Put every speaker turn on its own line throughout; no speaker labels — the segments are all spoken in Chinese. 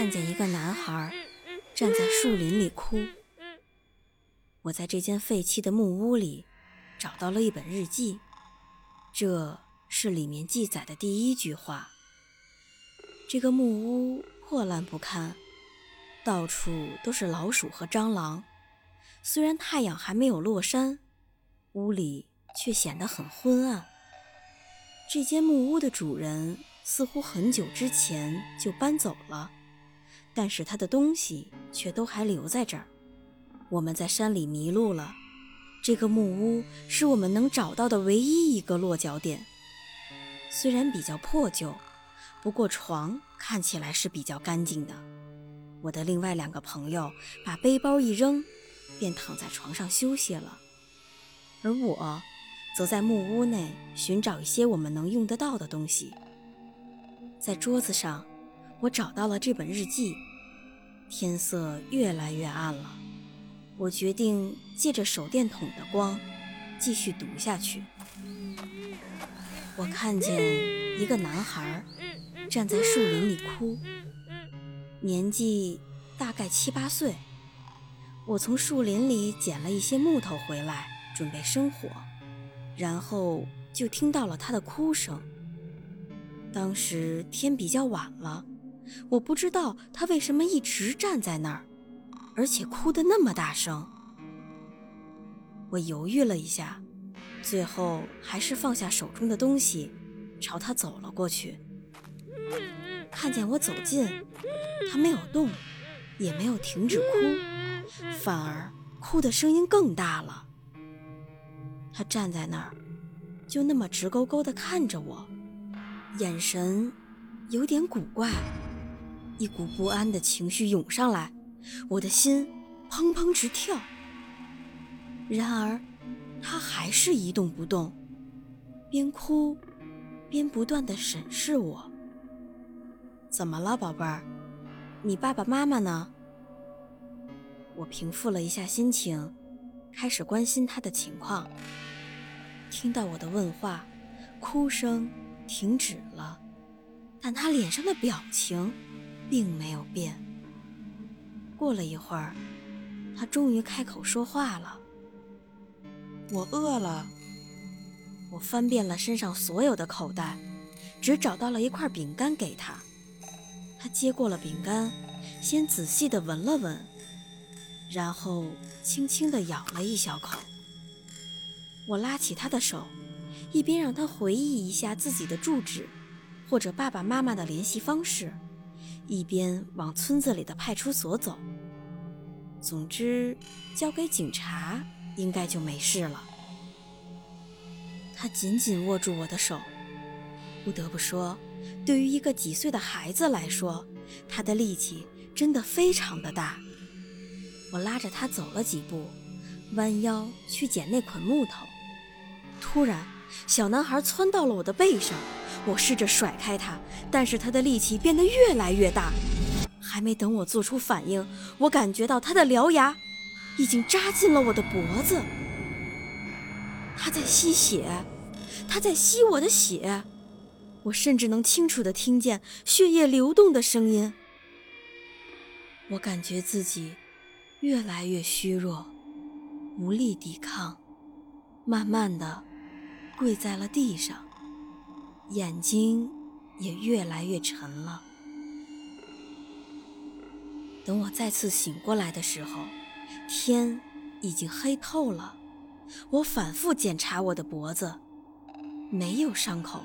看见一个男孩站在树林里哭。我在这间废弃的木屋里找到了一本日记，这是里面记载的第一句话。这个木屋破烂不堪，到处都是老鼠和蟑螂。虽然太阳还没有落山，屋里却显得很昏暗。这间木屋的主人似乎很久之前就搬走了。但是他的东西却都还留在这儿。我们在山里迷路了，这个木屋是我们能找到的唯一一个落脚点。虽然比较破旧，不过床看起来是比较干净的。我的另外两个朋友把背包一扔，便躺在床上休息了，而我则在木屋内寻找一些我们能用得到的东西。在桌子上。我找到了这本日记，天色越来越暗了。我决定借着手电筒的光继续读下去。我看见一个男孩站在树林里哭，年纪大概七八岁。我从树林里捡了一些木头回来，准备生火，然后就听到了他的哭声。当时天比较晚了。我不知道他为什么一直站在那儿，而且哭得那么大声。我犹豫了一下，最后还是放下手中的东西，朝他走了过去。看见我走近，他没有动，也没有停止哭，反而哭的声音更大了。他站在那儿，就那么直勾勾地看着我，眼神有点古怪。一股不安的情绪涌上来，我的心砰砰直跳。然而，他还是一动不动，边哭边不断的审视我。怎么了，宝贝儿？你爸爸妈妈呢？我平复了一下心情，开始关心他的情况。听到我的问话，哭声停止了，但他脸上的表情。并没有变。过了一会儿，他终于开口说话了：“我饿了。”我翻遍了身上所有的口袋，只找到了一块饼干给他。他接过了饼干，先仔细地闻了闻，然后轻轻地咬了一小口。我拉起他的手，一边让他回忆一下自己的住址，或者爸爸妈妈的联系方式。一边往村子里的派出所走。总之，交给警察应该就没事了。他紧紧握住我的手，不得不说，对于一个几岁的孩子来说，他的力气真的非常的大。我拉着他走了几步，弯腰去捡那捆木头，突然，小男孩窜到了我的背上。我试着甩开他，但是他的力气变得越来越大。还没等我做出反应，我感觉到他的獠牙已经扎进了我的脖子。他在吸血，他在吸我的血。我甚至能清楚地听见血液流动的声音。我感觉自己越来越虚弱，无力抵抗，慢慢地跪在了地上。眼睛也越来越沉了。等我再次醒过来的时候，天已经黑透了。我反复检查我的脖子，没有伤口。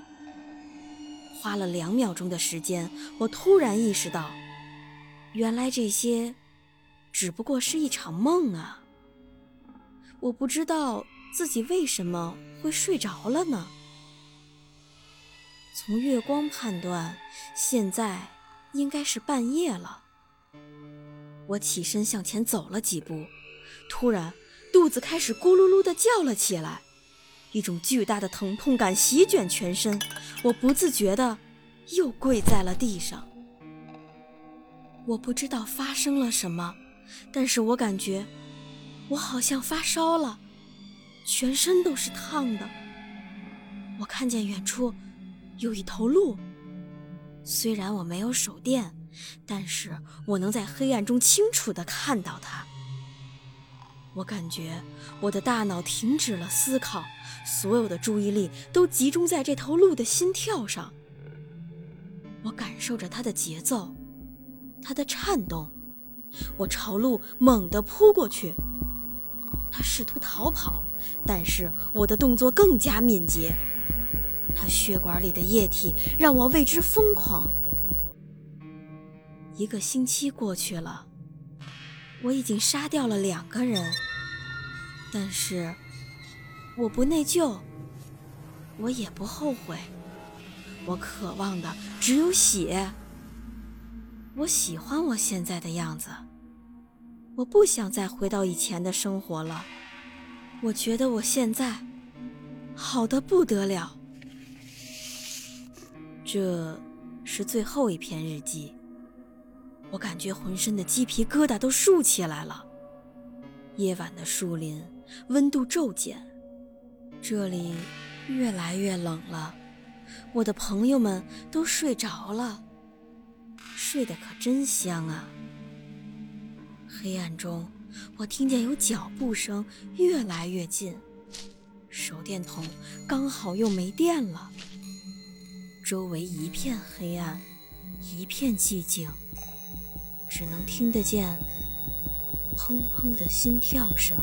花了两秒钟的时间，我突然意识到，原来这些只不过是一场梦啊！我不知道自己为什么会睡着了呢？从月光判断，现在应该是半夜了。我起身向前走了几步，突然肚子开始咕噜噜地叫了起来，一种巨大的疼痛感席卷全身，我不自觉地又跪在了地上。我不知道发生了什么，但是我感觉我好像发烧了，全身都是烫的。我看见远处有一头鹿，虽然我没有手电，但是我能在黑暗中清楚地看到它。我感觉我的大脑停止了思考，所有的注意力都集中在这头鹿的心跳上。我感受着它的节奏，它的颤动。我朝鹿猛地扑过去，它试图逃跑，但是我的动作更加敏捷。他血管里的液体让我为之疯狂。一个星期过去了，我已经杀掉了两个人，但是我不内疚，我也不后悔。我渴望的只有血。我喜欢我现在的样子，我不想再回到以前的生活了。我觉得我现在好的不得了。这是最后一篇日记，我感觉浑身的鸡皮疙瘩都竖起来了。夜晚的树林温度骤减，这里越来越冷了。我的朋友们都睡着了，睡得可真香啊！黑暗中，我听见有脚步声越来越近，手电筒刚好又没电了。周围一片黑暗，一片寂静，只能听得见砰砰的心跳声。